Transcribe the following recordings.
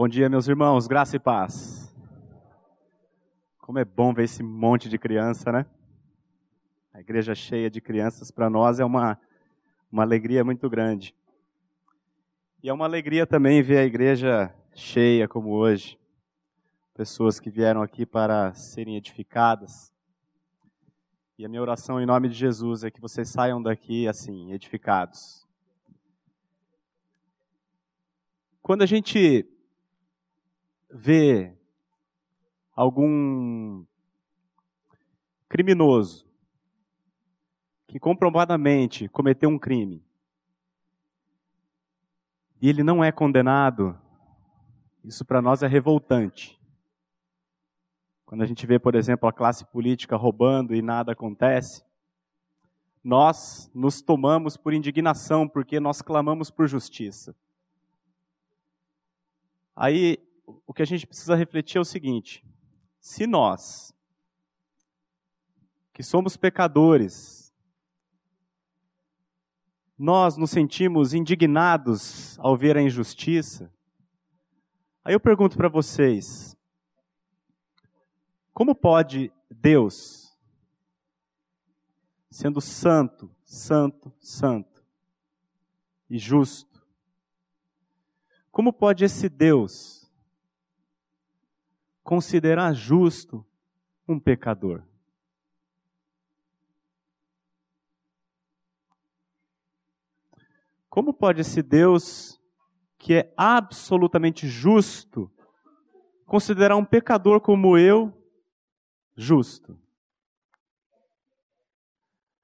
Bom dia, meus irmãos, graça e paz. Como é bom ver esse monte de criança, né? A igreja cheia de crianças para nós é uma, uma alegria muito grande. E é uma alegria também ver a igreja cheia como hoje. Pessoas que vieram aqui para serem edificadas. E a minha oração em nome de Jesus é que vocês saiam daqui assim, edificados. Quando a gente vê algum criminoso que comprovadamente cometeu um crime e ele não é condenado, isso para nós é revoltante. Quando a gente vê, por exemplo, a classe política roubando e nada acontece, nós nos tomamos por indignação porque nós clamamos por justiça. Aí, o que a gente precisa refletir é o seguinte: se nós, que somos pecadores, nós nos sentimos indignados ao ver a injustiça, aí eu pergunto para vocês: como pode Deus, sendo santo, santo, santo e justo, como pode esse Deus considerar justo um pecador? Como pode esse Deus, que é absolutamente justo, considerar um pecador como eu justo?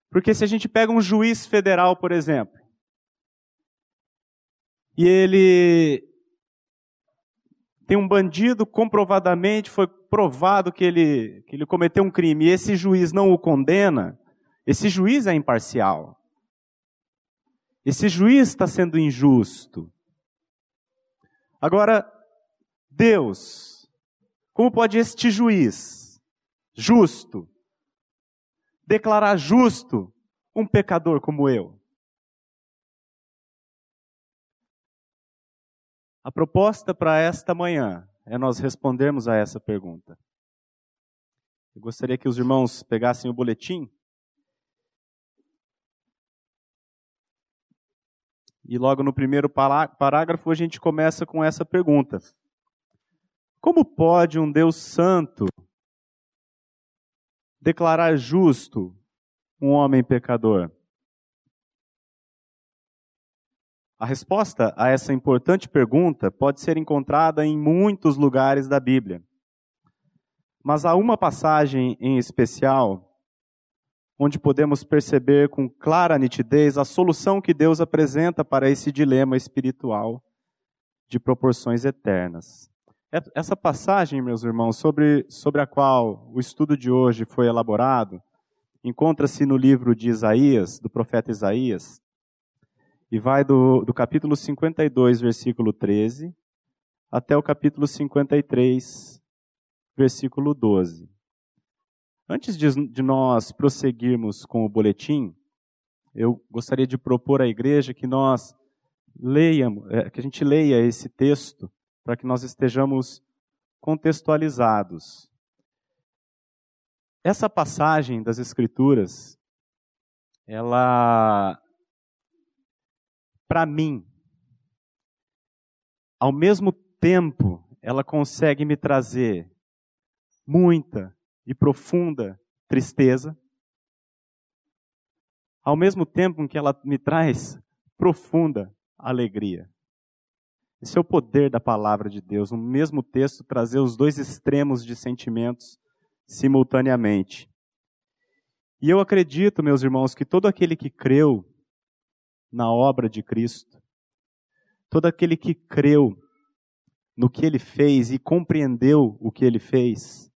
Porque se a gente pega um juiz federal, por exemplo, e ele tem um bandido, comprovadamente foi provado que ele, que ele cometeu um crime, e esse juiz não o condena, esse juiz é imparcial. Esse juiz está sendo injusto. Agora, Deus, como pode este juiz, justo, declarar justo um pecador como eu? A proposta para esta manhã é nós respondermos a essa pergunta. Eu gostaria que os irmãos pegassem o boletim. E logo no primeiro parágrafo a gente começa com essa pergunta: Como pode um Deus santo declarar justo um homem pecador? A resposta a essa importante pergunta pode ser encontrada em muitos lugares da Bíblia. Mas há uma passagem em especial onde podemos perceber com clara nitidez a solução que Deus apresenta para esse dilema espiritual de proporções eternas. Essa passagem, meus irmãos, sobre, sobre a qual o estudo de hoje foi elaborado, encontra-se no livro de Isaías, do profeta Isaías, e vai do, do capítulo 52, versículo 13, até o capítulo 53, versículo 12. Antes de, de nós prosseguirmos com o boletim, eu gostaria de propor à igreja que nós leiamos, é, que a gente leia esse texto para que nós estejamos contextualizados. Essa passagem das Escrituras, ela para mim, ao mesmo tempo, ela consegue me trazer muita e profunda tristeza, ao mesmo tempo em que ela me traz profunda alegria. Esse é o poder da palavra de Deus, no mesmo texto trazer os dois extremos de sentimentos simultaneamente. E eu acredito, meus irmãos, que todo aquele que creu na obra de Cristo. Todo aquele que creu no que ele fez e compreendeu o que ele fez,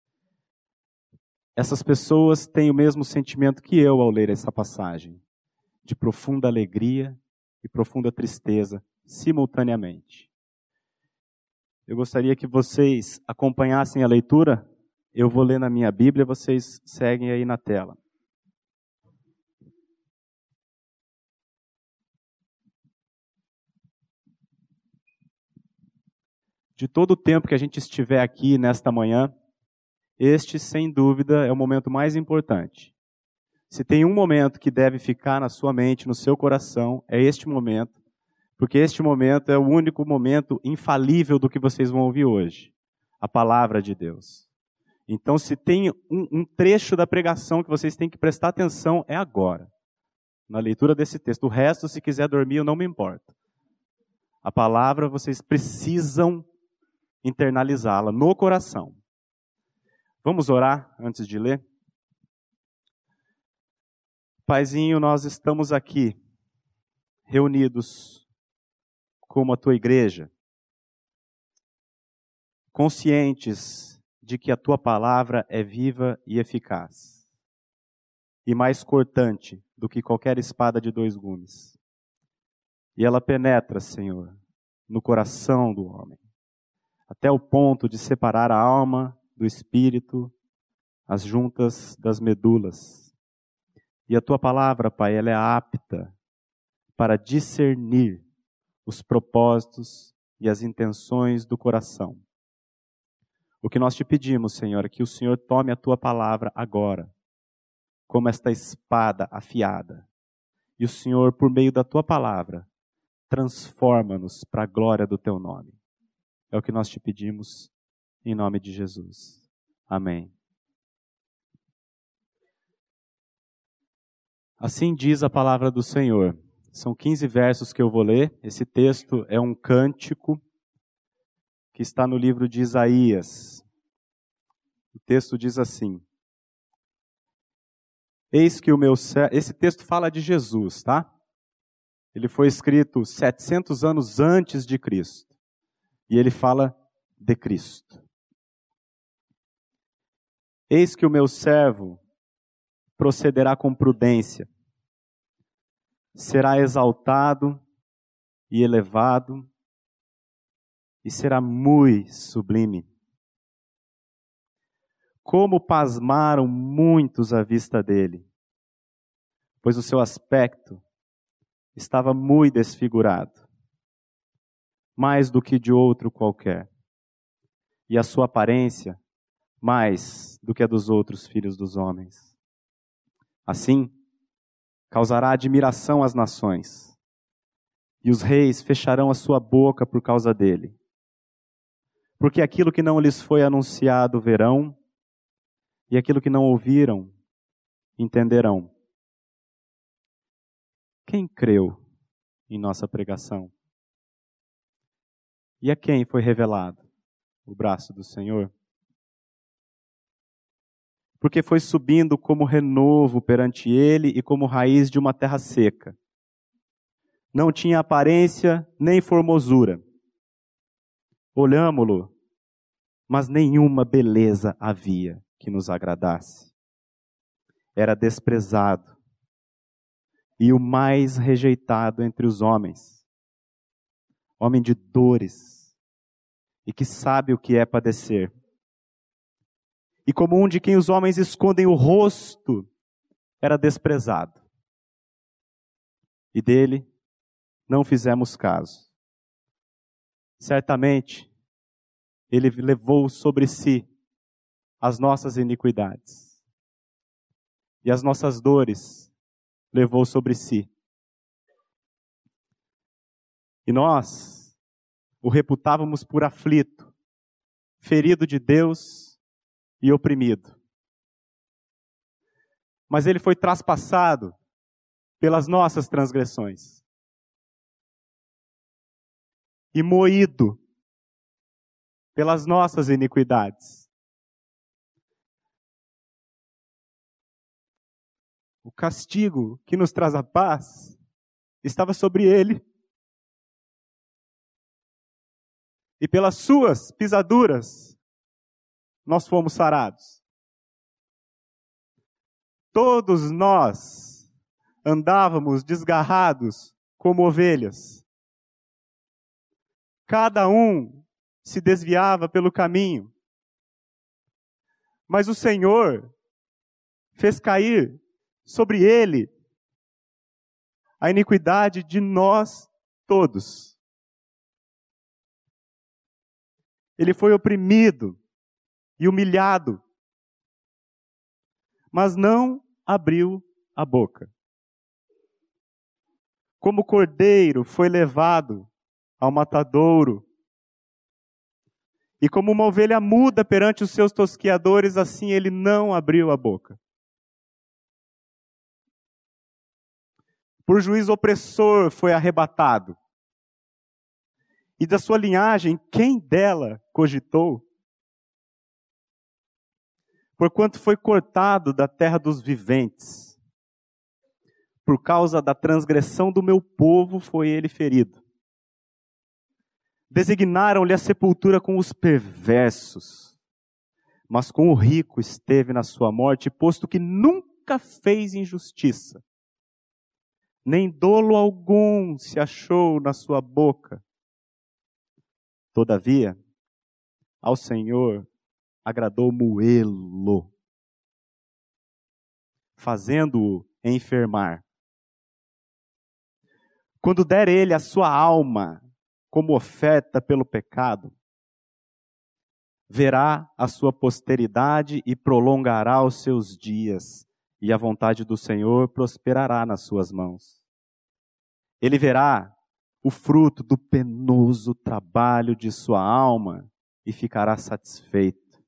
essas pessoas têm o mesmo sentimento que eu ao ler essa passagem, de profunda alegria e profunda tristeza simultaneamente. Eu gostaria que vocês acompanhassem a leitura. Eu vou ler na minha Bíblia, vocês seguem aí na tela. De todo o tempo que a gente estiver aqui nesta manhã, este, sem dúvida, é o momento mais importante. Se tem um momento que deve ficar na sua mente, no seu coração, é este momento, porque este momento é o único momento infalível do que vocês vão ouvir hoje a palavra de Deus. Então, se tem um, um trecho da pregação que vocês têm que prestar atenção, é agora, na leitura desse texto. O resto, se quiser dormir, eu não me importo. A palavra vocês precisam internalizá-la no coração. Vamos orar antes de ler? Paizinho, nós estamos aqui reunidos como a tua igreja, conscientes de que a tua palavra é viva e eficaz, e mais cortante do que qualquer espada de dois gumes. E ela penetra, Senhor, no coração do homem, até o ponto de separar a alma do espírito, as juntas das medulas e a tua palavra, Pai, ela é apta para discernir os propósitos e as intenções do coração. O que nós te pedimos, Senhor, é que o Senhor tome a tua palavra agora, como esta espada afiada, e o Senhor, por meio da tua palavra, transforma-nos para a glória do teu nome. É o que nós te pedimos, em nome de Jesus. Amém. Assim diz a palavra do Senhor. São 15 versos que eu vou ler. Esse texto é um cântico que está no livro de Isaías. O texto diz assim: Eis que o meu esse texto fala de Jesus, tá? Ele foi escrito 700 anos antes de Cristo. E ele fala de Cristo. Eis que o meu servo procederá com prudência. Será exaltado e elevado e será muito sublime. Como pasmaram muitos à vista dele, pois o seu aspecto estava muito desfigurado, mais do que de outro qualquer, e a sua aparência mais do que a dos outros filhos dos homens. Assim, causará admiração às nações, e os reis fecharão a sua boca por causa dele. Porque aquilo que não lhes foi anunciado verão, e aquilo que não ouviram entenderão. Quem creu em nossa pregação? E a quem foi revelado o braço do Senhor? porque foi subindo como renovo perante ele e como raiz de uma terra seca. Não tinha aparência nem formosura. Olhámo-lo, mas nenhuma beleza havia que nos agradasse. Era desprezado e o mais rejeitado entre os homens. Homem de dores e que sabe o que é padecer e como um de quem os homens escondem o rosto, era desprezado. E dele não fizemos caso. Certamente, ele levou sobre si as nossas iniquidades. E as nossas dores levou sobre si. E nós o reputávamos por aflito, ferido de Deus e oprimido. Mas ele foi traspassado pelas nossas transgressões e moído pelas nossas iniquidades. O castigo que nos traz a paz estava sobre ele. E pelas suas pisaduras nós fomos sarados. Todos nós andávamos desgarrados como ovelhas. Cada um se desviava pelo caminho. Mas o Senhor fez cair sobre ele a iniquidade de nós todos. Ele foi oprimido e humilhado, mas não abriu a boca. Como cordeiro foi levado ao matadouro, e como uma ovelha muda perante os seus tosquiadores, assim ele não abriu a boca. Por juízo opressor foi arrebatado. E da sua linhagem, quem dela cogitou? Porquanto foi cortado da terra dos viventes. Por causa da transgressão do meu povo foi ele ferido. Designaram-lhe a sepultura com os perversos, mas com o rico esteve na sua morte, posto que nunca fez injustiça, nem dolo algum se achou na sua boca. Todavia, ao Senhor agradou moê-lo, fazendo-o enfermar. Quando der ele a sua alma como oferta pelo pecado, verá a sua posteridade e prolongará os seus dias, e a vontade do Senhor prosperará nas suas mãos. Ele verá o fruto do penoso trabalho de sua alma e ficará satisfeito.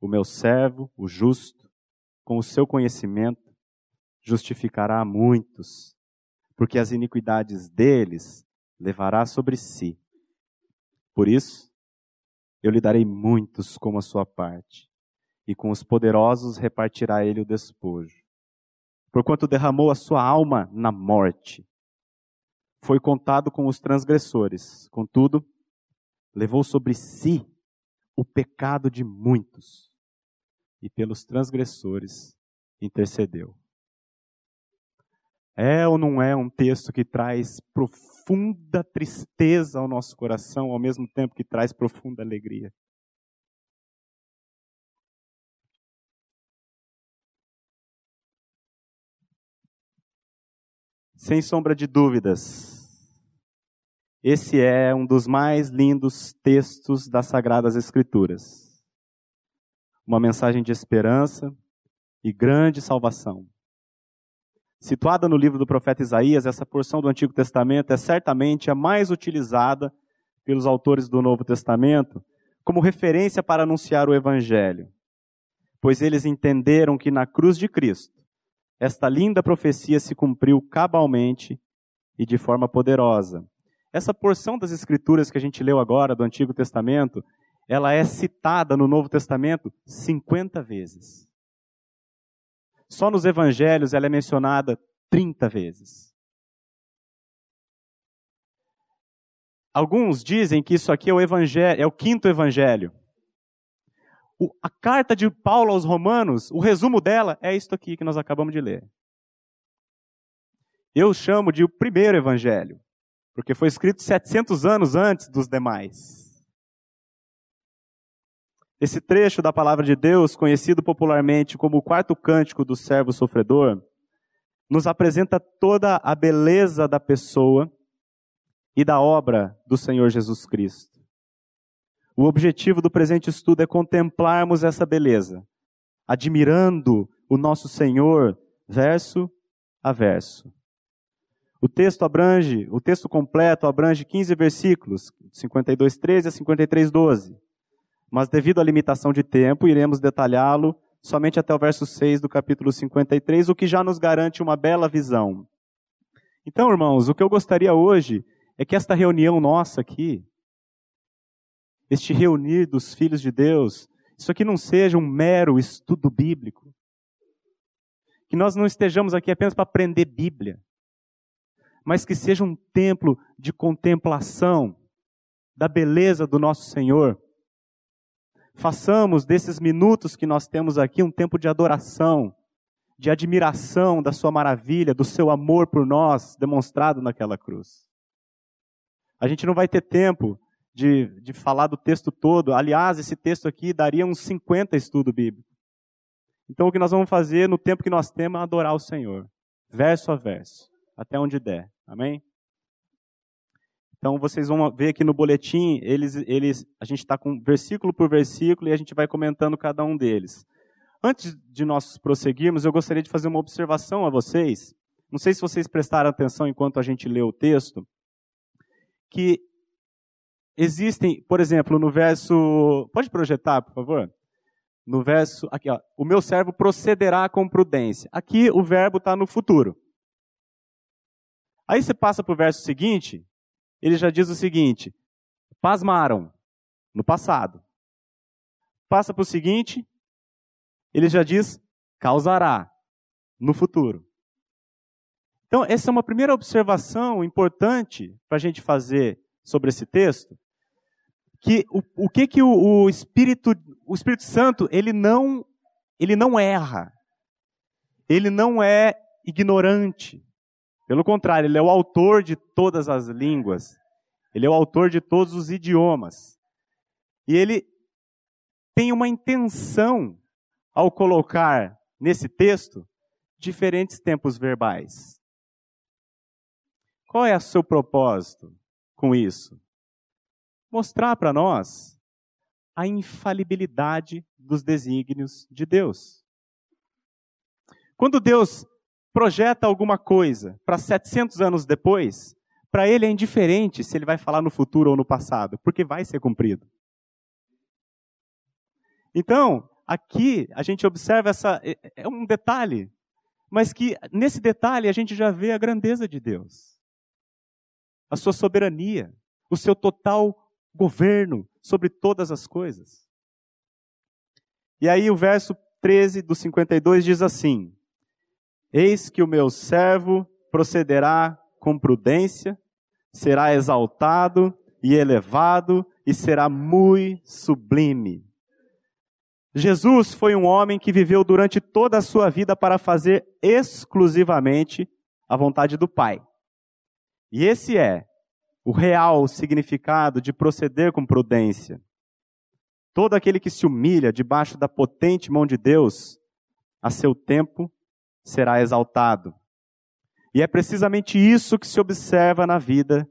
O meu servo, o justo, com o seu conhecimento, justificará a muitos, porque as iniquidades deles levará sobre si. Por isso, eu lhe darei muitos como a sua parte, e com os poderosos repartirá ele o despojo. Porquanto derramou a sua alma na morte, foi contado com os transgressores, contudo, levou sobre si o pecado de muitos, e pelos transgressores intercedeu. É ou não é um texto que traz profunda tristeza ao nosso coração, ao mesmo tempo que traz profunda alegria? Sem sombra de dúvidas, esse é um dos mais lindos textos das Sagradas Escrituras. Uma mensagem de esperança e grande salvação. Situada no livro do profeta Isaías, essa porção do Antigo Testamento é certamente a mais utilizada pelos autores do Novo Testamento como referência para anunciar o Evangelho, pois eles entenderam que na cruz de Cristo, esta linda profecia se cumpriu cabalmente e de forma poderosa. Essa porção das Escrituras que a gente leu agora do Antigo Testamento, ela é citada no Novo Testamento 50 vezes. Só nos evangelhos ela é mencionada 30 vezes. Alguns dizem que isso aqui é o evangelho, é o quinto evangelho. A carta de Paulo aos Romanos, o resumo dela é isto aqui que nós acabamos de ler. Eu chamo de o primeiro evangelho, porque foi escrito 700 anos antes dos demais. Esse trecho da palavra de Deus, conhecido popularmente como o quarto cântico do servo sofredor, nos apresenta toda a beleza da pessoa e da obra do Senhor Jesus Cristo. O objetivo do presente estudo é contemplarmos essa beleza, admirando o nosso Senhor, verso a verso. O texto abrange, o texto completo abrange 15 versículos, 52:13 a 53:12 mas devido à limitação de tempo, iremos detalhá-lo somente até o verso 6 do capítulo 53, o que já nos garante uma bela visão. Então, irmãos, o que eu gostaria hoje é que esta reunião nossa aqui, este reunir dos filhos de Deus, isso aqui não seja um mero estudo bíblico. Que nós não estejamos aqui apenas para aprender Bíblia, mas que seja um templo de contemplação da beleza do nosso Senhor Façamos desses minutos que nós temos aqui um tempo de adoração, de admiração da Sua maravilha, do Seu amor por nós demonstrado naquela cruz. A gente não vai ter tempo de, de falar do texto todo. Aliás, esse texto aqui daria uns 50 estudos bíblicos. Então, o que nós vamos fazer no tempo que nós temos é adorar o Senhor, verso a verso, até onde der. Amém? Então vocês vão ver aqui no boletim, eles, eles, a gente está com versículo por versículo e a gente vai comentando cada um deles. Antes de nós prosseguirmos, eu gostaria de fazer uma observação a vocês. Não sei se vocês prestaram atenção enquanto a gente lê o texto, que existem, por exemplo, no verso. Pode projetar, por favor? No verso. Aqui, ó. O meu servo procederá com prudência. Aqui o verbo está no futuro. Aí você passa para o verso seguinte, ele já diz o seguinte: pasmaram, no passado. Passa para o seguinte, ele já diz causará, no futuro. Então, essa é uma primeira observação importante para a gente fazer sobre esse texto, que o, o que que o, o, Espírito, o Espírito Santo, ele não, ele não erra, ele não é ignorante, pelo contrário, ele é o autor de todas as línguas. Ele é o autor de todos os idiomas. E ele tem uma intenção ao colocar nesse texto diferentes tempos verbais. Qual é o seu propósito com isso? Mostrar para nós a infalibilidade dos desígnios de Deus. Quando Deus projeta alguma coisa para 700 anos depois, para ele é indiferente se ele vai falar no futuro ou no passado, porque vai ser cumprido. Então, aqui a gente observa essa é, é um detalhe, mas que nesse detalhe a gente já vê a grandeza de Deus. A sua soberania, o seu total governo sobre todas as coisas. E aí o verso 13 do 52 diz assim: Eis que o meu servo procederá com prudência, será exaltado e elevado e será muito sublime. Jesus foi um homem que viveu durante toda a sua vida para fazer exclusivamente a vontade do Pai. E esse é o real significado de proceder com prudência. Todo aquele que se humilha debaixo da potente mão de Deus, a seu tempo será exaltado. E é precisamente isso que se observa na vida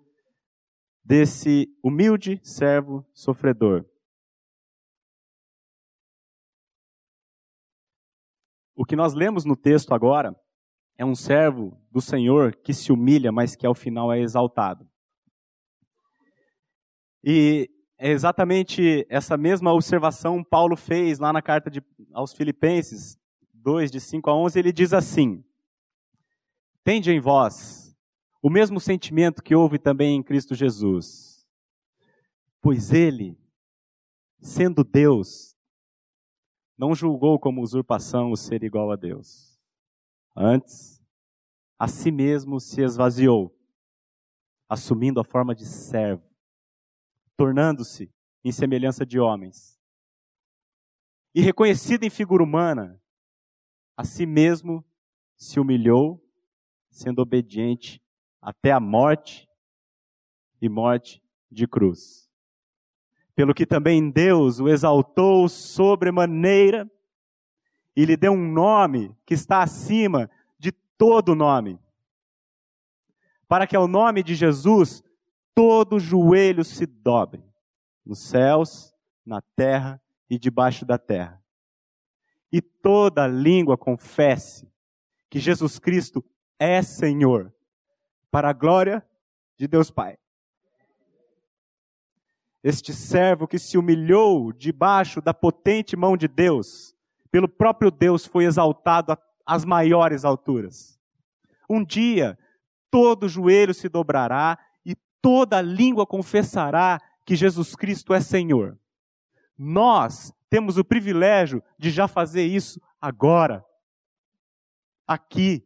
desse humilde servo sofredor. O que nós lemos no texto agora é um servo do Senhor que se humilha, mas que ao final é exaltado. E é exatamente essa mesma observação Paulo fez lá na carta de, aos Filipenses, 2, de 5 a 11, ele diz assim: Tende em vós o mesmo sentimento que houve também em Cristo Jesus, pois ele, sendo Deus, não julgou como usurpação o ser igual a Deus. Antes, a si mesmo se esvaziou, assumindo a forma de servo, tornando-se em semelhança de homens. E reconhecido em figura humana, a si mesmo se humilhou, sendo obediente até a morte e morte de cruz. Pelo que também Deus o exaltou sobremaneira e lhe deu um nome que está acima de todo nome, para que ao nome de Jesus todo joelho se dobre, nos céus, na terra e debaixo da terra e toda língua confesse que Jesus Cristo é Senhor, para a glória de Deus Pai. Este servo que se humilhou debaixo da potente mão de Deus, pelo próprio Deus foi exaltado às maiores alturas. Um dia, todo joelho se dobrará e toda língua confessará que Jesus Cristo é Senhor. Nós temos o privilégio de já fazer isso agora, aqui.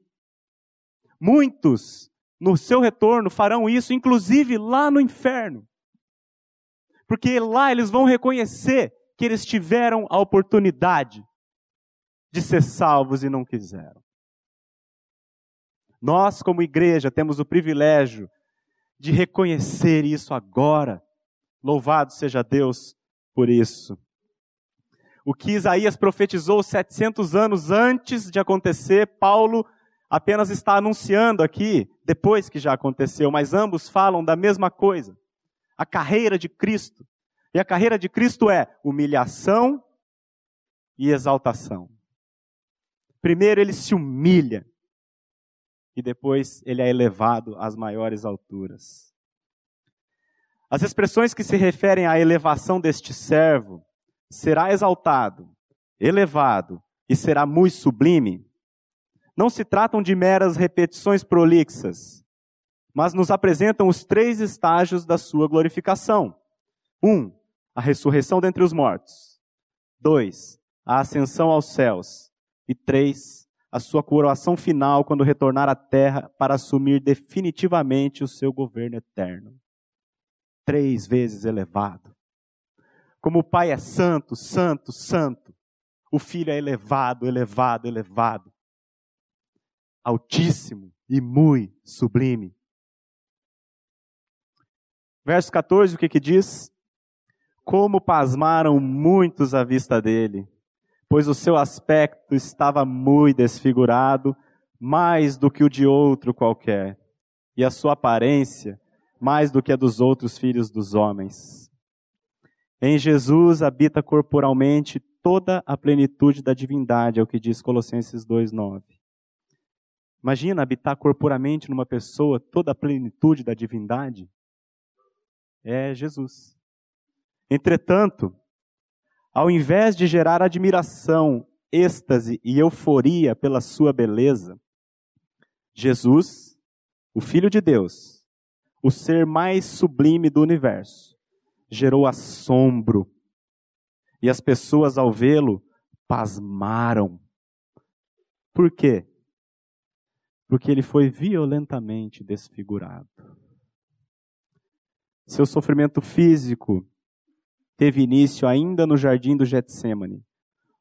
Muitos, no seu retorno, farão isso, inclusive lá no inferno. Porque lá eles vão reconhecer que eles tiveram a oportunidade de ser salvos e não quiseram. Nós, como igreja, temos o privilégio de reconhecer isso agora. Louvado seja Deus por isso. O que Isaías profetizou 700 anos antes de acontecer, Paulo apenas está anunciando aqui, depois que já aconteceu, mas ambos falam da mesma coisa. A carreira de Cristo. E a carreira de Cristo é humilhação e exaltação. Primeiro ele se humilha e depois ele é elevado às maiores alturas. As expressões que se referem à elevação deste servo, será exaltado, elevado e será muito sublime, não se tratam de meras repetições prolixas, mas nos apresentam os três estágios da sua glorificação. Um, a ressurreição dentre os mortos. Dois, a ascensão aos céus. E três, a sua coroação final quando retornar à terra para assumir definitivamente o seu governo eterno. Três vezes elevado. Como o Pai é santo, santo, santo, o Filho é elevado, elevado, elevado. Altíssimo e muito sublime. Verso 14, o que que diz? Como pasmaram muitos à vista dele pois o seu aspecto estava muito desfigurado, mais do que o de outro qualquer, e a sua aparência mais do que a dos outros filhos dos homens. Em Jesus habita corporalmente toda a plenitude da divindade, é o que diz Colossenses 2:9. Imagina habitar corporalmente numa pessoa toda a plenitude da divindade? É Jesus. Entretanto, ao invés de gerar admiração, êxtase e euforia pela sua beleza, Jesus, o Filho de Deus, o ser mais sublime do universo, gerou assombro. E as pessoas, ao vê-lo, pasmaram. Por quê? Porque ele foi violentamente desfigurado. Seu sofrimento físico teve início ainda no jardim do Getsemane,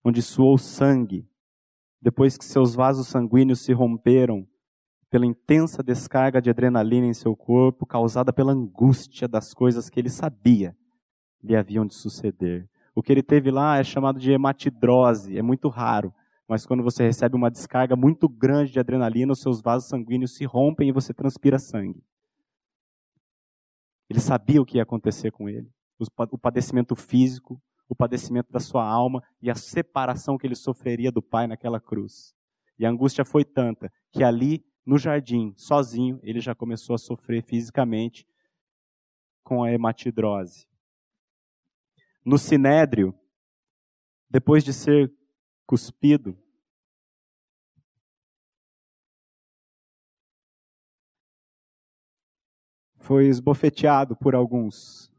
onde suou sangue, depois que seus vasos sanguíneos se romperam pela intensa descarga de adrenalina em seu corpo, causada pela angústia das coisas que ele sabia lhe haviam de suceder. O que ele teve lá é chamado de hematidrose, é muito raro, mas quando você recebe uma descarga muito grande de adrenalina, os seus vasos sanguíneos se rompem e você transpira sangue. Ele sabia o que ia acontecer com ele o padecimento físico, o padecimento da sua alma e a separação que ele sofreria do Pai naquela cruz. E a angústia foi tanta que ali, no jardim, sozinho, ele já começou a sofrer fisicamente com a hematidrose. No sinédrio, depois de ser cuspido, foi esbofeteado por alguns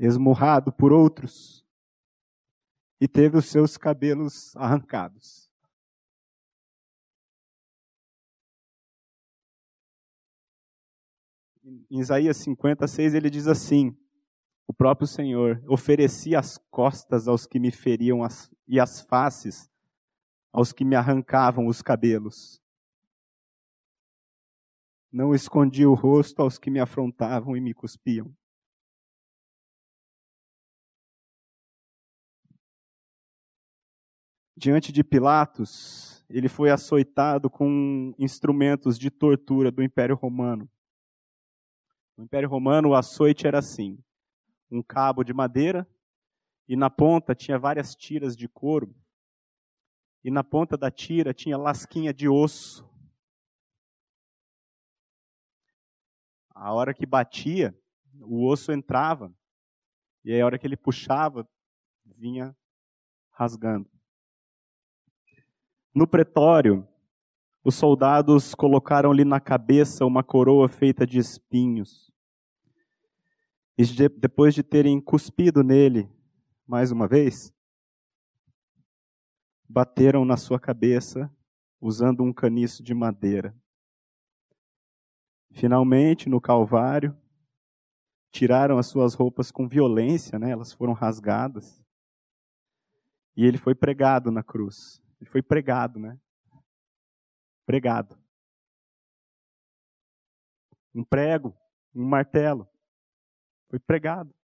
esmurrado por outros e teve os seus cabelos arrancados. Em Isaías 56 ele diz assim: O próprio Senhor oferecia as costas aos que me feriam as, e as faces aos que me arrancavam os cabelos. Não escondi o rosto aos que me afrontavam e me cuspiam. Diante de Pilatos, ele foi açoitado com instrumentos de tortura do Império Romano. No Império Romano, o açoite era assim: um cabo de madeira, e na ponta tinha várias tiras de couro, e na ponta da tira tinha lasquinha de osso. A hora que batia, o osso entrava, e a hora que ele puxava, vinha rasgando. No pretório, os soldados colocaram-lhe na cabeça uma coroa feita de espinhos. E de, depois de terem cuspido nele mais uma vez, bateram na sua cabeça usando um caniço de madeira. Finalmente, no Calvário, tiraram as suas roupas com violência, né? elas foram rasgadas. E ele foi pregado na cruz. Ele foi pregado, né? Pregado. Um prego, um martelo. Foi pregado.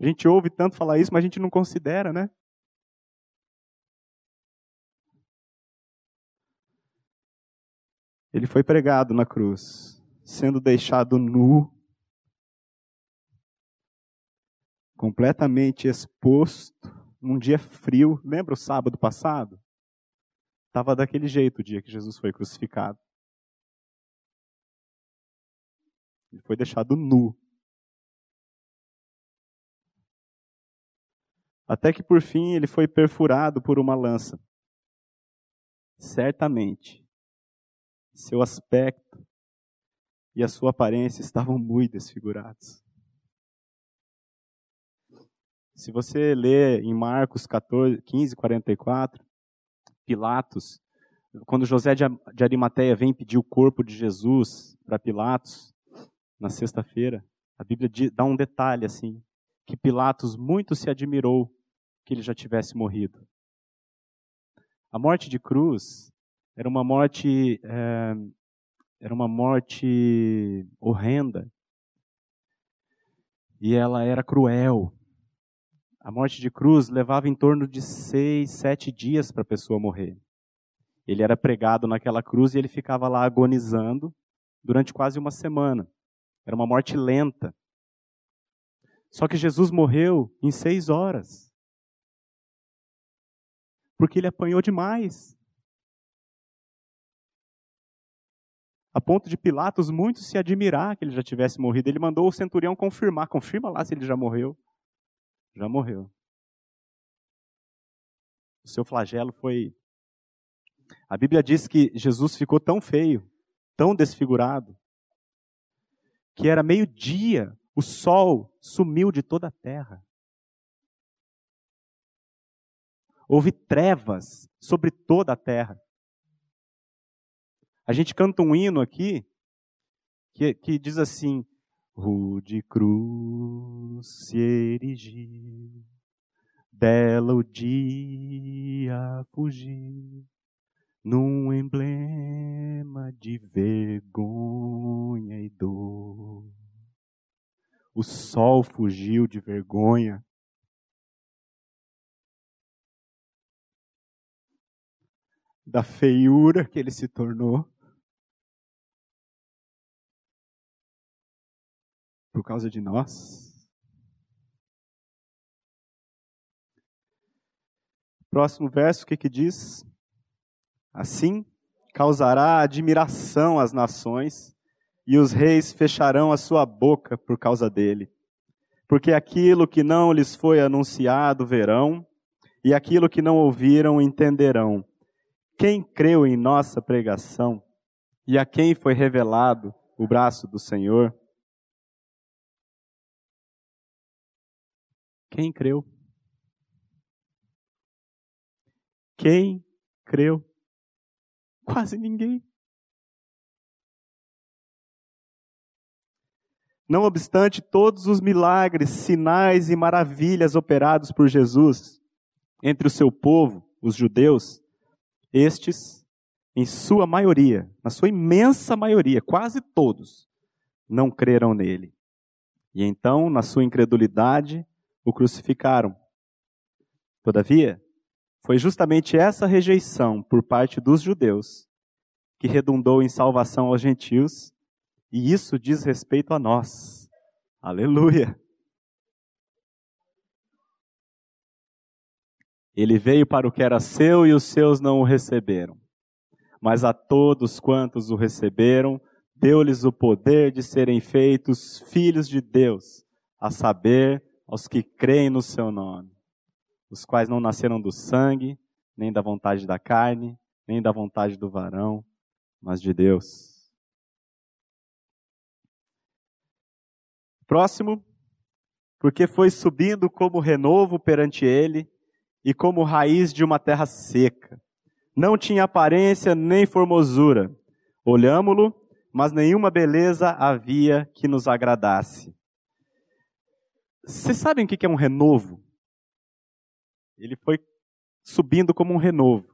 A gente ouve tanto falar isso, mas a gente não considera, né? Ele foi pregado na cruz, sendo deixado nu, completamente exposto, num dia frio. Lembra o sábado passado? Estava daquele jeito o dia que Jesus foi crucificado. Ele foi deixado nu. Até que por fim ele foi perfurado por uma lança. Certamente, seu aspecto e a sua aparência estavam muito desfigurados. Se você ler em Marcos 14, 15, 44, Pilatos, quando José de Arimateia vem pedir o corpo de Jesus para Pilatos, na sexta-feira, a Bíblia dá um detalhe assim, que Pilatos muito se admirou que ele já tivesse morrido. A morte de cruz era uma morte é, era uma morte horrenda e ela era cruel. A morte de cruz levava em torno de seis, sete dias para a pessoa morrer. Ele era pregado naquela cruz e ele ficava lá agonizando durante quase uma semana. Era uma morte lenta. Só que Jesus morreu em seis horas. Porque ele apanhou demais. A ponto de Pilatos muito se admirar que ele já tivesse morrido. Ele mandou o centurião confirmar. Confirma lá se ele já morreu já morreu. O seu flagelo foi. A Bíblia diz que Jesus ficou tão feio, tão desfigurado, que era meio-dia, o sol sumiu de toda a terra. Houve trevas sobre toda a terra. A gente canta um hino aqui que, que diz assim: Rude cruz se erigiu, dela o dia fugiu, num emblema de vergonha e dor. O sol fugiu de vergonha. Da feiura que ele se tornou. Por causa de nós. Próximo verso, o que, que diz? Assim causará admiração às nações, e os reis fecharão a sua boca por causa dele. Porque aquilo que não lhes foi anunciado verão, e aquilo que não ouviram entenderão. Quem creu em nossa pregação, e a quem foi revelado o braço do Senhor? Quem creu? Quem creu? Quase ninguém. Não obstante todos os milagres, sinais e maravilhas operados por Jesus entre o seu povo, os judeus, estes, em sua maioria, na sua imensa maioria, quase todos, não creram nele. E então, na sua incredulidade, o crucificaram. Todavia, foi justamente essa rejeição por parte dos judeus que redundou em salvação aos gentios, e isso diz respeito a nós. Aleluia! Ele veio para o que era seu e os seus não o receberam. Mas a todos quantos o receberam, deu-lhes o poder de serem feitos filhos de Deus, a saber, aos que creem no seu nome, os quais não nasceram do sangue, nem da vontade da carne, nem da vontade do varão, mas de Deus. Próximo, porque foi subindo como renovo perante ele e como raiz de uma terra seca. Não tinha aparência nem formosura. Olhámo-lo, mas nenhuma beleza havia que nos agradasse. Vocês sabem o que é um renovo? Ele foi subindo como um renovo.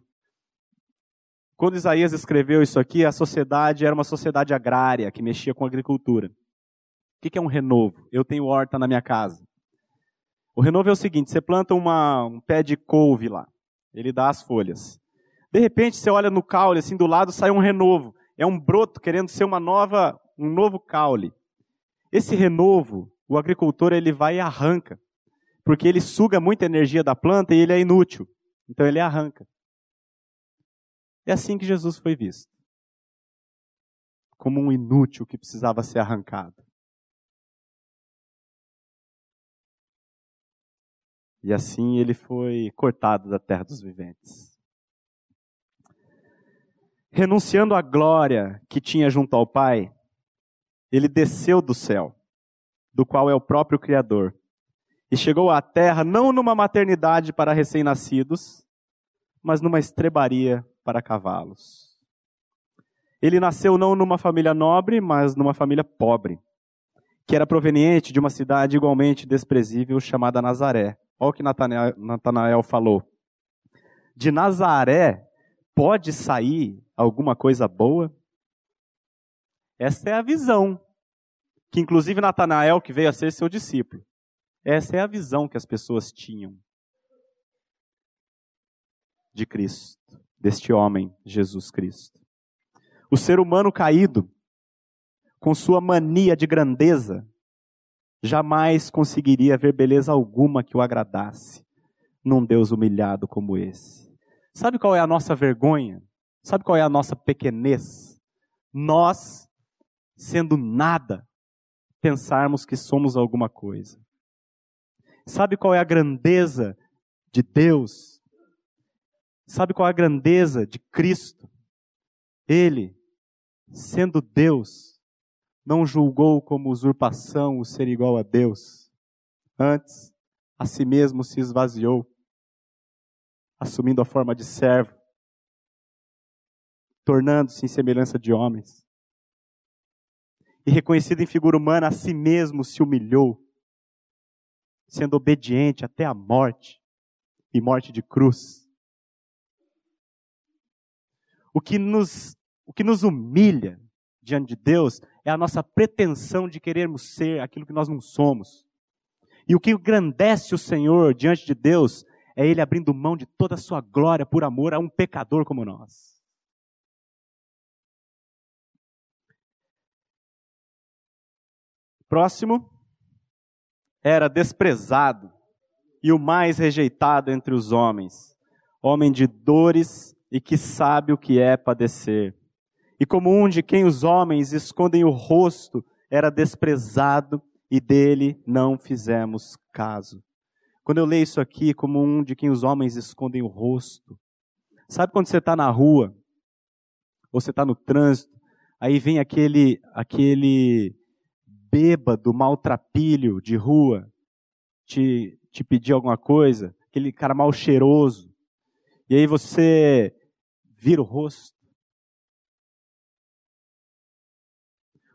Quando Isaías escreveu isso aqui, a sociedade era uma sociedade agrária que mexia com agricultura. O que é um renovo? Eu tenho horta na minha casa. O renovo é o seguinte: você planta uma, um pé de couve lá, ele dá as folhas. De repente, você olha no caule, assim do lado, sai um renovo. é um broto querendo ser uma nova, um novo caule. Esse renovo, o agricultor ele vai e arranca, porque ele suga muita energia da planta e ele é inútil. Então ele arranca. É assim que Jesus foi visto. Como um inútil que precisava ser arrancado. E assim ele foi cortado da terra dos viventes. Renunciando à glória que tinha junto ao Pai, ele desceu do céu, do qual é o próprio Criador, e chegou à terra não numa maternidade para recém-nascidos, mas numa estrebaria para cavalos. Ele nasceu não numa família nobre, mas numa família pobre, que era proveniente de uma cidade igualmente desprezível chamada Nazaré. Olha o que Natanael, falou. De Nazaré pode sair alguma coisa boa? Essa é a visão. Que inclusive Natanael, que veio a ser seu discípulo. Essa é a visão que as pessoas tinham de Cristo, deste homem, Jesus Cristo. O ser humano caído, com sua mania de grandeza, jamais conseguiria ver beleza alguma que o agradasse num Deus humilhado como esse. Sabe qual é a nossa vergonha? Sabe qual é a nossa pequenez? Nós, sendo nada, pensarmos que somos alguma coisa. Sabe qual é a grandeza de Deus? Sabe qual é a grandeza de Cristo? Ele, sendo Deus, não julgou como usurpação o ser igual a Deus. Antes, a si mesmo se esvaziou, assumindo a forma de servo, tornando-se em semelhança de homens. E reconhecido em figura humana, a si mesmo se humilhou, sendo obediente até a morte e morte de cruz. O que nos, o que nos humilha diante de Deus é a nossa pretensão de querermos ser aquilo que nós não somos. E o que engrandece o Senhor diante de Deus é Ele abrindo mão de toda a sua glória por amor a um pecador como nós. Próximo, era desprezado e o mais rejeitado entre os homens, homem de dores e que sabe o que é padecer e como um de quem os homens escondem o rosto, era desprezado e dele não fizemos caso. Quando eu leio isso aqui, como um de quem os homens escondem o rosto, sabe quando você está na rua, ou você está no trânsito, aí vem aquele, aquele bêbado, maltrapilho de rua, te, te pedir alguma coisa, aquele cara mal cheiroso, e aí você vira o rosto,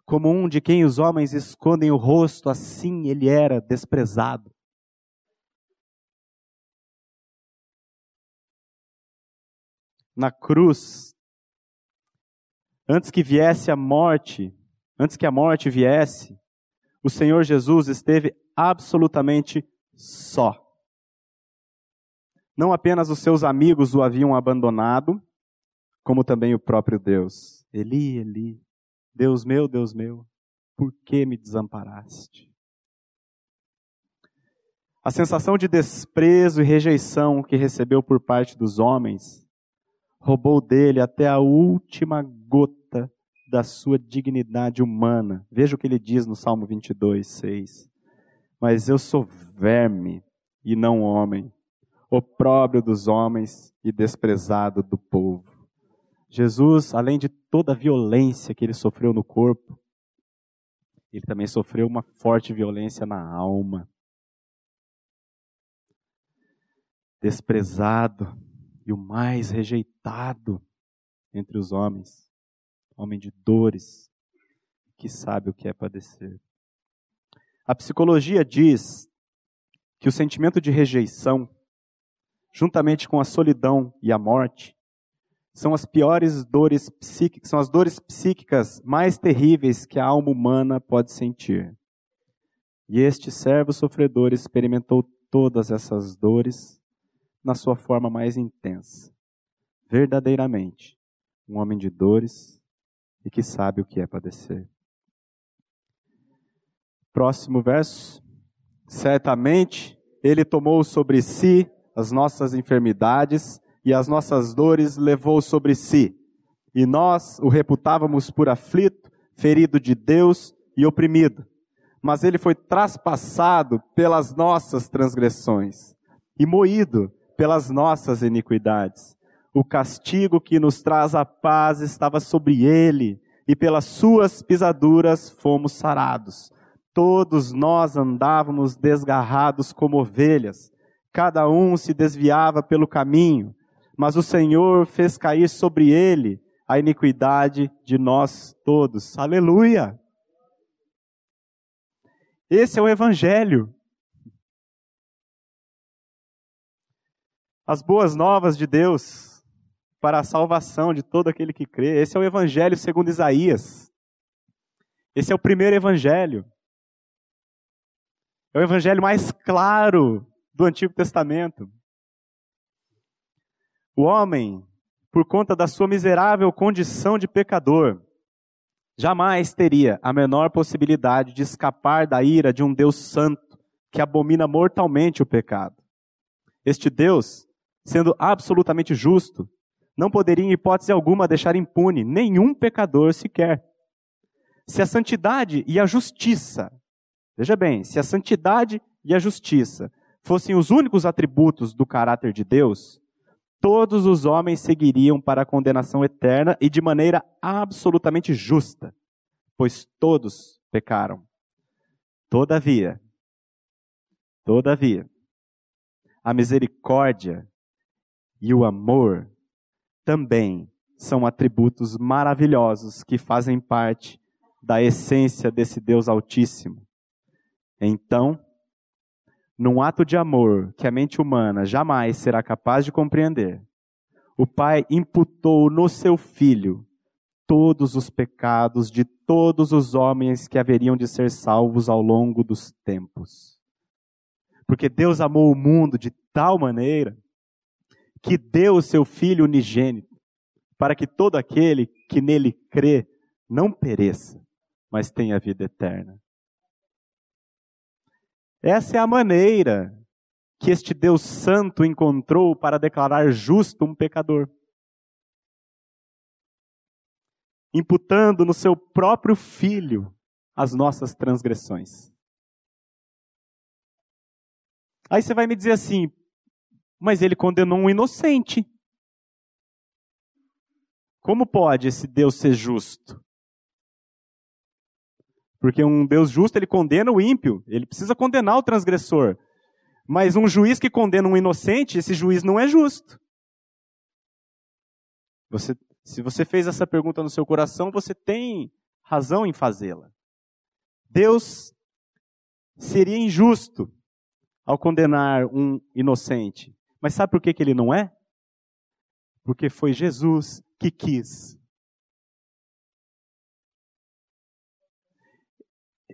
como um de quem os homens escondem o rosto, assim ele era desprezado. Na cruz, antes que viesse a morte, antes que a morte viesse, o Senhor Jesus esteve absolutamente só. Não apenas os seus amigos o haviam abandonado, como também o próprio Deus. Eli, Eli, Deus meu, Deus meu, por que me desamparaste? A sensação de desprezo e rejeição que recebeu por parte dos homens roubou dele até a última gota da sua dignidade humana. Veja o que ele diz no Salmo 22, 6. Mas eu sou verme e não homem, opróbrio dos homens e desprezado do povo. Jesus, além de toda a violência que ele sofreu no corpo, ele também sofreu uma forte violência na alma. Desprezado e o mais rejeitado entre os homens, homem de dores, que sabe o que é padecer. A psicologia diz que o sentimento de rejeição, juntamente com a solidão e a morte, são as piores dores psíquicas, são as dores psíquicas mais terríveis que a alma humana pode sentir. E este servo sofredor experimentou todas essas dores na sua forma mais intensa. Verdadeiramente, um homem de dores e que sabe o que é padecer. Próximo verso. Certamente ele tomou sobre si as nossas enfermidades e as nossas dores levou sobre si. E nós o reputávamos por aflito, ferido de Deus e oprimido. Mas ele foi traspassado pelas nossas transgressões e moído pelas nossas iniquidades. O castigo que nos traz a paz estava sobre ele, e pelas suas pisaduras fomos sarados. Todos nós andávamos desgarrados como ovelhas, cada um se desviava pelo caminho, mas o Senhor fez cair sobre ele a iniquidade de nós todos. Aleluia! Esse é o Evangelho. As boas novas de Deus para a salvação de todo aquele que crê. Esse é o Evangelho segundo Isaías. Esse é o primeiro Evangelho. É o Evangelho mais claro do Antigo Testamento. O homem, por conta da sua miserável condição de pecador, jamais teria a menor possibilidade de escapar da ira de um Deus santo que abomina mortalmente o pecado. Este Deus, sendo absolutamente justo, não poderia, em hipótese alguma, deixar impune nenhum pecador sequer. Se a santidade e a justiça, veja bem, se a santidade e a justiça fossem os únicos atributos do caráter de Deus, todos os homens seguiriam para a condenação eterna e de maneira absolutamente justa, pois todos pecaram. Todavia, todavia, a misericórdia e o amor também são atributos maravilhosos que fazem parte da essência desse Deus Altíssimo. Então, num ato de amor que a mente humana jamais será capaz de compreender, o Pai imputou no seu Filho todos os pecados de todos os homens que haveriam de ser salvos ao longo dos tempos. Porque Deus amou o mundo de tal maneira que deu o seu Filho unigênito, para que todo aquele que nele crê não pereça, mas tenha vida eterna. Essa é a maneira que este Deus Santo encontrou para declarar justo um pecador. Imputando no seu próprio filho as nossas transgressões. Aí você vai me dizer assim, mas ele condenou um inocente. Como pode esse Deus ser justo? Porque um Deus justo, ele condena o ímpio, ele precisa condenar o transgressor. Mas um juiz que condena um inocente, esse juiz não é justo. Você, se você fez essa pergunta no seu coração, você tem razão em fazê-la. Deus seria injusto ao condenar um inocente. Mas sabe por que, que ele não é? Porque foi Jesus que quis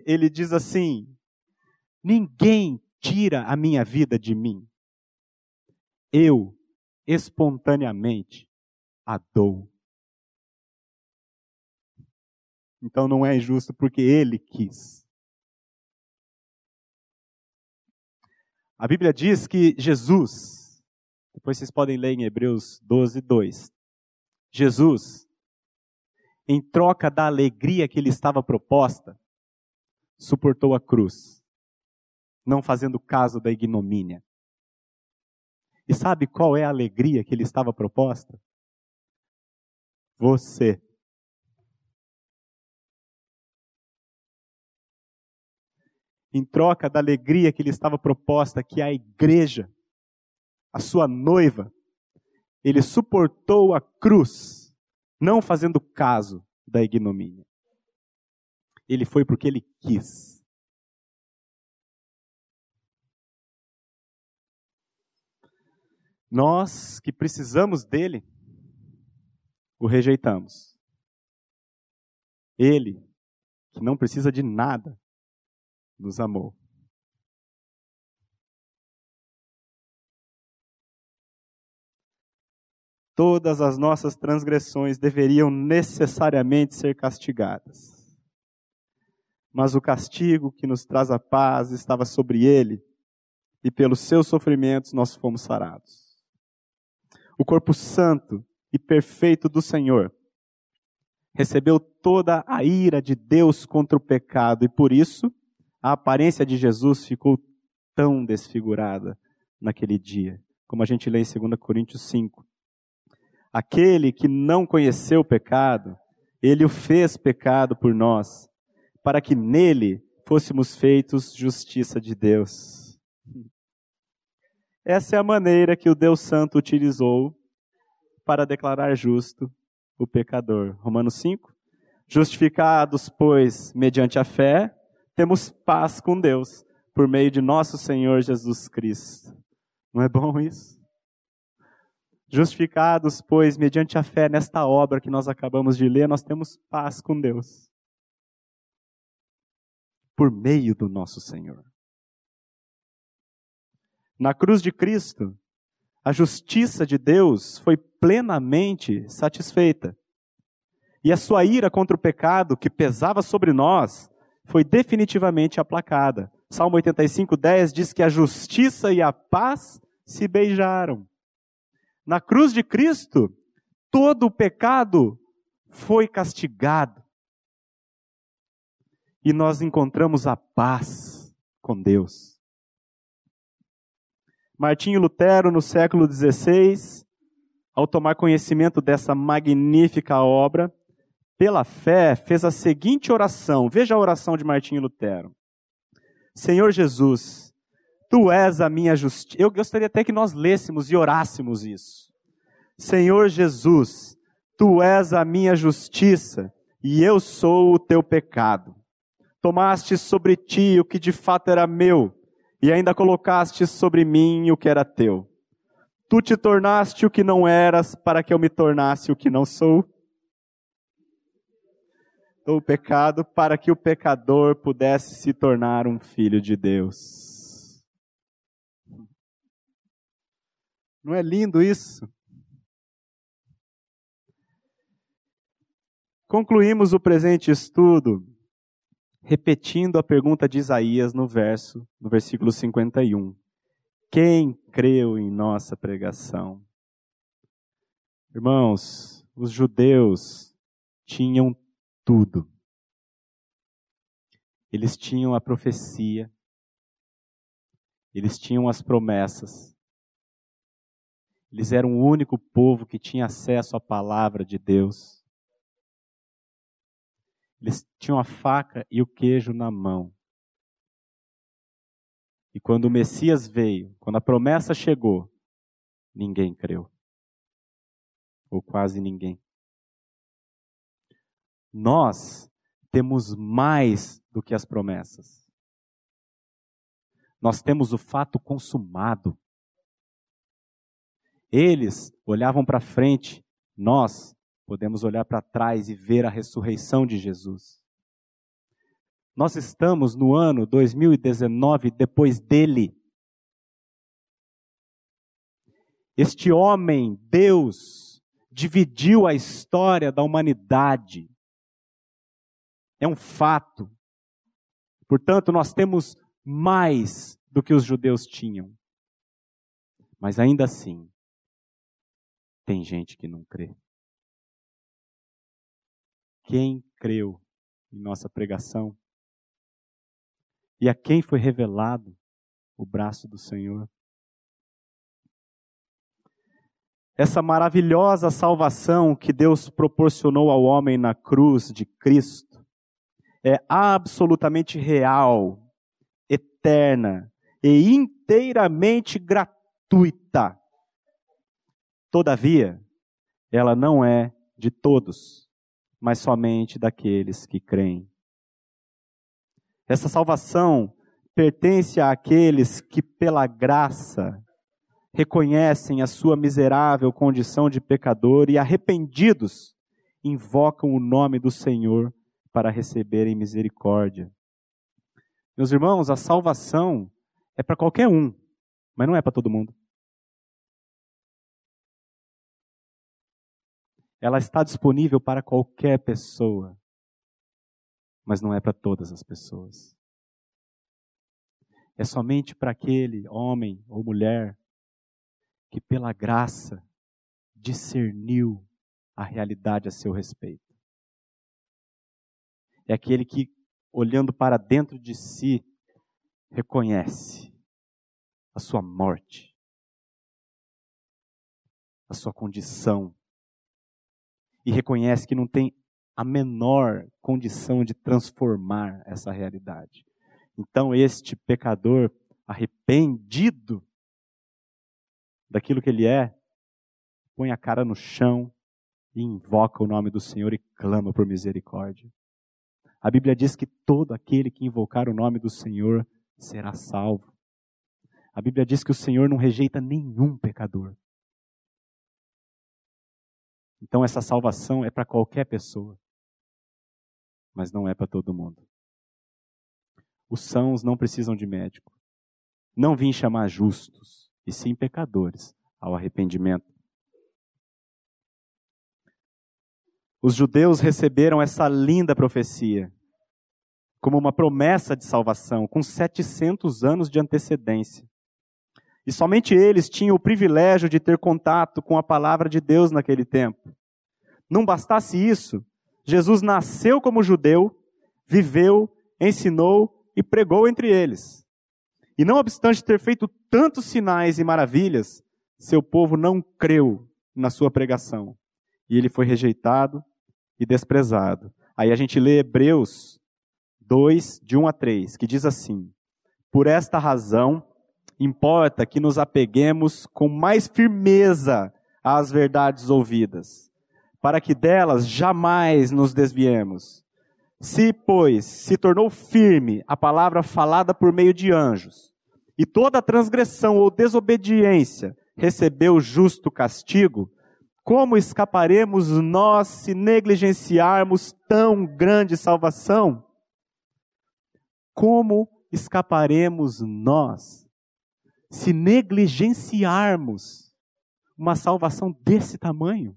ele diz assim: Ninguém tira a minha vida de mim. Eu, espontaneamente, a dou. Então não é injusto porque ele quis. A Bíblia diz que Jesus, depois vocês podem ler em Hebreus 12, 2. Jesus, em troca da alegria que lhe estava proposta, suportou a cruz, não fazendo caso da ignomínia. E sabe qual é a alegria que lhe estava proposta? Você. Em troca da alegria que lhe estava proposta, que a igreja, a sua noiva, ele suportou a cruz, não fazendo caso da ignomínia. Ele foi porque ele quis. Nós que precisamos dele, o rejeitamos. Ele, que não precisa de nada, nos amou. Todas as nossas transgressões deveriam necessariamente ser castigadas. Mas o castigo que nos traz a paz estava sobre ele, e pelos seus sofrimentos nós fomos sarados. O corpo santo e perfeito do Senhor recebeu toda a ira de Deus contra o pecado, e por isso a aparência de Jesus ficou tão desfigurada naquele dia, como a gente lê em 2 Coríntios 5. Aquele que não conheceu o pecado, ele o fez pecado por nós, para que nele fôssemos feitos justiça de Deus. Essa é a maneira que o Deus Santo utilizou para declarar justo o pecador. Romanos 5. Justificados, pois, mediante a fé, temos paz com Deus, por meio de nosso Senhor Jesus Cristo. Não é bom isso? Justificados, pois, mediante a fé nesta obra que nós acabamos de ler, nós temos paz com Deus. Por meio do nosso Senhor. Na cruz de Cristo, a justiça de Deus foi plenamente satisfeita. E a sua ira contra o pecado que pesava sobre nós foi definitivamente aplacada. Salmo 85, 10 diz que a justiça e a paz se beijaram. Na cruz de Cristo, todo o pecado foi castigado. E nós encontramos a paz com Deus. Martinho Lutero, no século XVI, ao tomar conhecimento dessa magnífica obra, pela fé, fez a seguinte oração. Veja a oração de Martinho Lutero. Senhor Jesus, tu és a minha justiça. Eu gostaria até que nós lêssemos e orássemos isso. Senhor Jesus, tu és a minha justiça e eu sou o teu pecado. Tomaste sobre ti o que de fato era meu e ainda colocaste sobre mim o que era teu. Tu te tornaste o que não eras para que eu me tornasse o que não sou. O pecado para que o pecador pudesse se tornar um filho de Deus. Não é lindo isso? Concluímos o presente estudo repetindo a pergunta de Isaías no verso, no versículo 51. Quem creu em nossa pregação? Irmãos, os judeus tinham tudo. Eles tinham a profecia, eles tinham as promessas, eles eram o único povo que tinha acesso à palavra de Deus. Eles tinham a faca e o queijo na mão. E quando o Messias veio, quando a promessa chegou, ninguém creu. Ou quase ninguém. Nós temos mais do que as promessas. Nós temos o fato consumado. Eles olhavam para frente, nós podemos olhar para trás e ver a ressurreição de Jesus. Nós estamos no ano 2019 depois dele. Este homem, Deus, dividiu a história da humanidade. É um fato. Portanto, nós temos mais do que os judeus tinham. Mas ainda assim, tem gente que não crê. Quem creu em nossa pregação? E a quem foi revelado o braço do Senhor? Essa maravilhosa salvação que Deus proporcionou ao homem na cruz de Cristo é absolutamente real, eterna e inteiramente gratuita. Todavia, ela não é de todos mas somente daqueles que creem. Essa salvação pertence àqueles que, pela graça, reconhecem a sua miserável condição de pecador e, arrependidos, invocam o nome do Senhor para receberem misericórdia. Meus irmãos, a salvação é para qualquer um, mas não é para todo mundo. Ela está disponível para qualquer pessoa, mas não é para todas as pessoas. É somente para aquele homem ou mulher que, pela graça, discerniu a realidade a seu respeito. É aquele que, olhando para dentro de si, reconhece a sua morte, a sua condição, e reconhece que não tem a menor condição de transformar essa realidade. Então, este pecador arrependido daquilo que ele é, põe a cara no chão e invoca o nome do Senhor e clama por misericórdia. A Bíblia diz que todo aquele que invocar o nome do Senhor será salvo. A Bíblia diz que o Senhor não rejeita nenhum pecador. Então essa salvação é para qualquer pessoa, mas não é para todo mundo. Os sãos não precisam de médico. Não vim chamar justos, e sim pecadores ao arrependimento. Os judeus receberam essa linda profecia como uma promessa de salvação, com 700 anos de antecedência. E somente eles tinham o privilégio de ter contato com a palavra de Deus naquele tempo. Não bastasse isso, Jesus nasceu como judeu, viveu, ensinou e pregou entre eles. E não obstante ter feito tantos sinais e maravilhas, seu povo não creu na sua pregação. E ele foi rejeitado e desprezado. Aí a gente lê Hebreus 2, de 1 a 3, que diz assim: Por esta razão, importa que nos apeguemos com mais firmeza às verdades ouvidas, para que delas jamais nos desviemos. Se, pois, se tornou firme a palavra falada por meio de anjos, e toda transgressão ou desobediência recebeu justo castigo, como escaparemos nós se negligenciarmos tão grande salvação? Como escaparemos nós se negligenciarmos uma salvação desse tamanho?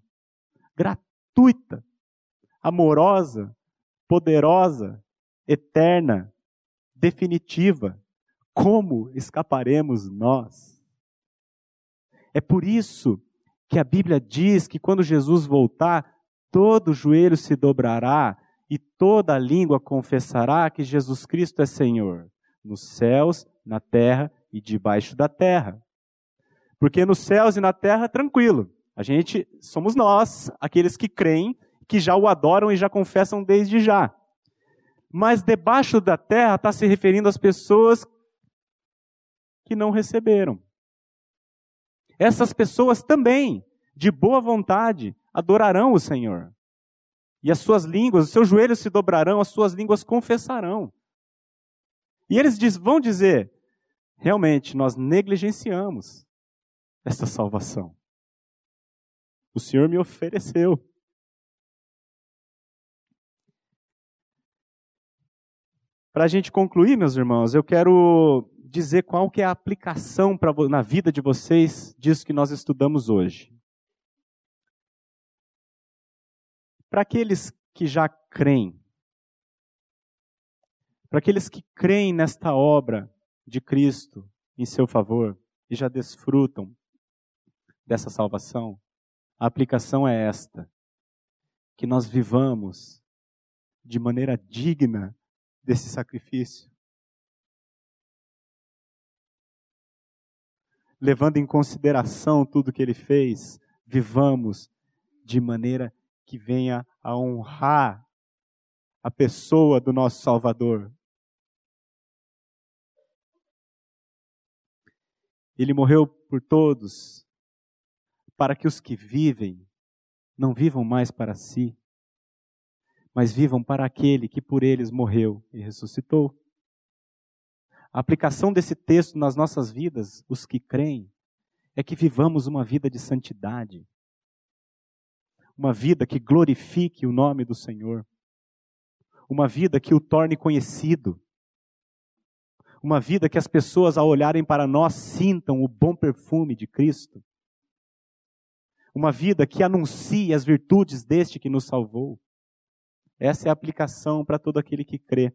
Gratuita, amorosa, poderosa, eterna, definitiva. Como escaparemos nós? É por isso que a Bíblia diz que quando Jesus voltar, todo joelho se dobrará e toda língua confessará que Jesus Cristo é Senhor, nos céus, na terra e debaixo da terra. Porque nos céus e na terra, tranquilo. A gente somos nós, aqueles que creem, que já o adoram e já confessam desde já. Mas debaixo da terra está se referindo às pessoas que não receberam. Essas pessoas também, de boa vontade, adorarão o Senhor. E as suas línguas, os seus joelhos se dobrarão, as suas línguas confessarão. E eles diz, vão dizer: realmente, nós negligenciamos esta salvação. O Senhor me ofereceu. Para a gente concluir, meus irmãos, eu quero dizer qual que é a aplicação pra, na vida de vocês disso que nós estudamos hoje. Para aqueles que já creem, para aqueles que creem nesta obra de Cristo em seu favor e já desfrutam dessa salvação, a aplicação é esta: que nós vivamos de maneira digna desse sacrifício. levando em consideração tudo que ele fez, vivamos de maneira que venha a honrar a pessoa do nosso Salvador. Ele morreu por todos, para que os que vivem não vivam mais para si, mas vivam para aquele que por eles morreu e ressuscitou. A aplicação desse texto nas nossas vidas, os que creem, é que vivamos uma vida de santidade. Uma vida que glorifique o nome do Senhor. Uma vida que o torne conhecido. Uma vida que as pessoas, ao olharem para nós, sintam o bom perfume de Cristo. uma vida que anuncie as virtudes deste que nos salvou. Essa é a aplicação para todo aquele que crê.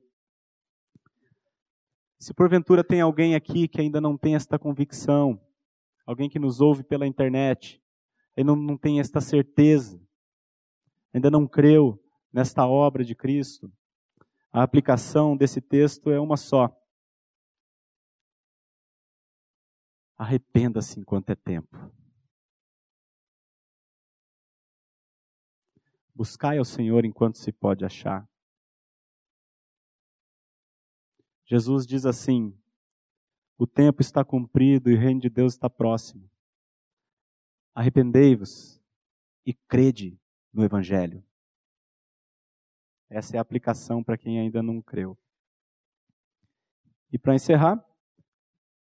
Se porventura tem alguém aqui que ainda não tem esta convicção, alguém que nos ouve pela internet, não, não tem esta certeza, ainda não creu nesta obra de Cristo, a aplicação desse texto é uma só. Arrependa-se enquanto é tempo. Buscai ao Senhor enquanto se pode achar. Jesus diz assim: o tempo está cumprido e o reino de Deus está próximo. Arrependei-vos e crede no Evangelho. Essa é a aplicação para quem ainda não creu. E para encerrar,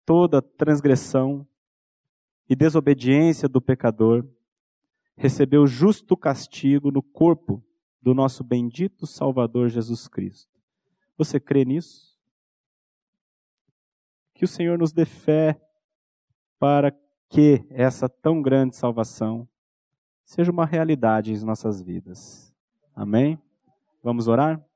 toda transgressão e desobediência do pecador recebeu justo castigo no corpo do nosso bendito Salvador Jesus Cristo. Você crê nisso? Que o Senhor nos dê fé para que essa tão grande salvação seja uma realidade em nossas vidas. Amém? Vamos orar?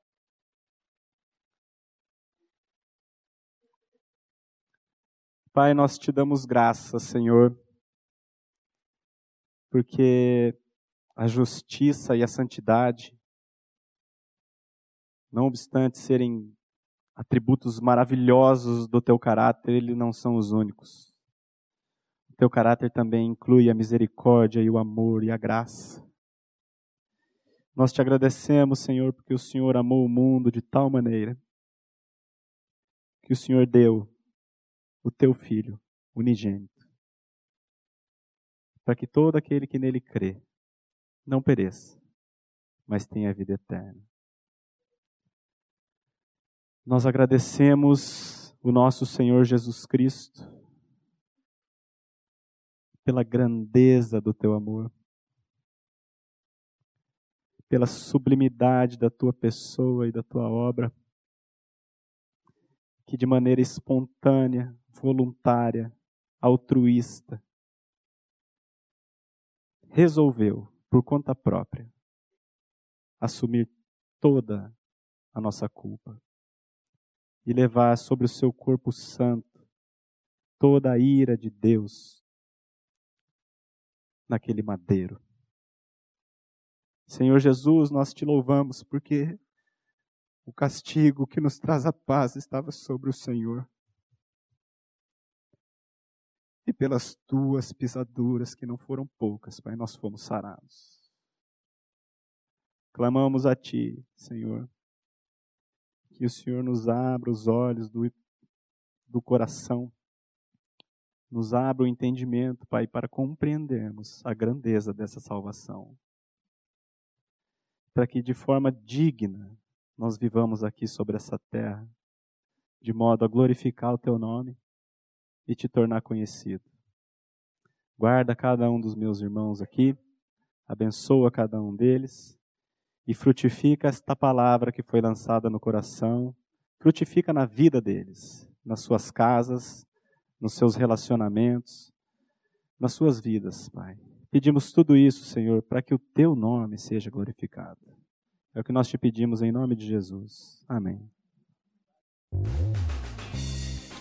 Pai, nós te damos graças, Senhor, porque a justiça e a santidade, não obstante serem atributos maravilhosos do teu caráter, eles não são os únicos. O teu caráter também inclui a misericórdia e o amor e a graça. Nós te agradecemos, Senhor, porque o Senhor amou o mundo de tal maneira que o Senhor deu o teu filho unigênito para que todo aquele que nele crê não pereça, mas tenha vida eterna. Nós agradecemos o nosso Senhor Jesus Cristo pela grandeza do teu amor, pela sublimidade da tua pessoa e da tua obra, que de maneira espontânea, voluntária, altruísta, resolveu, por conta própria, assumir toda a nossa culpa e levar sobre o seu corpo santo toda a ira de Deus naquele madeiro. Senhor Jesus, nós te louvamos porque o castigo que nos traz a paz estava sobre o Senhor e pelas tuas pisaduras, que não foram poucas, Pai, nós fomos sarados. Clamamos a Ti, Senhor, que o Senhor nos abra os olhos do, do coração, nos abra o entendimento, Pai, para compreendermos a grandeza dessa salvação. Para que de forma digna nós vivamos aqui sobre essa terra, de modo a glorificar o Teu nome e te tornar conhecido. Guarda cada um dos meus irmãos aqui, abençoa cada um deles e frutifica esta palavra que foi lançada no coração, frutifica na vida deles, nas suas casas, nos seus relacionamentos, nas suas vidas, Pai. Pedimos tudo isso, Senhor, para que o teu nome seja glorificado. É o que nós te pedimos em nome de Jesus. Amém.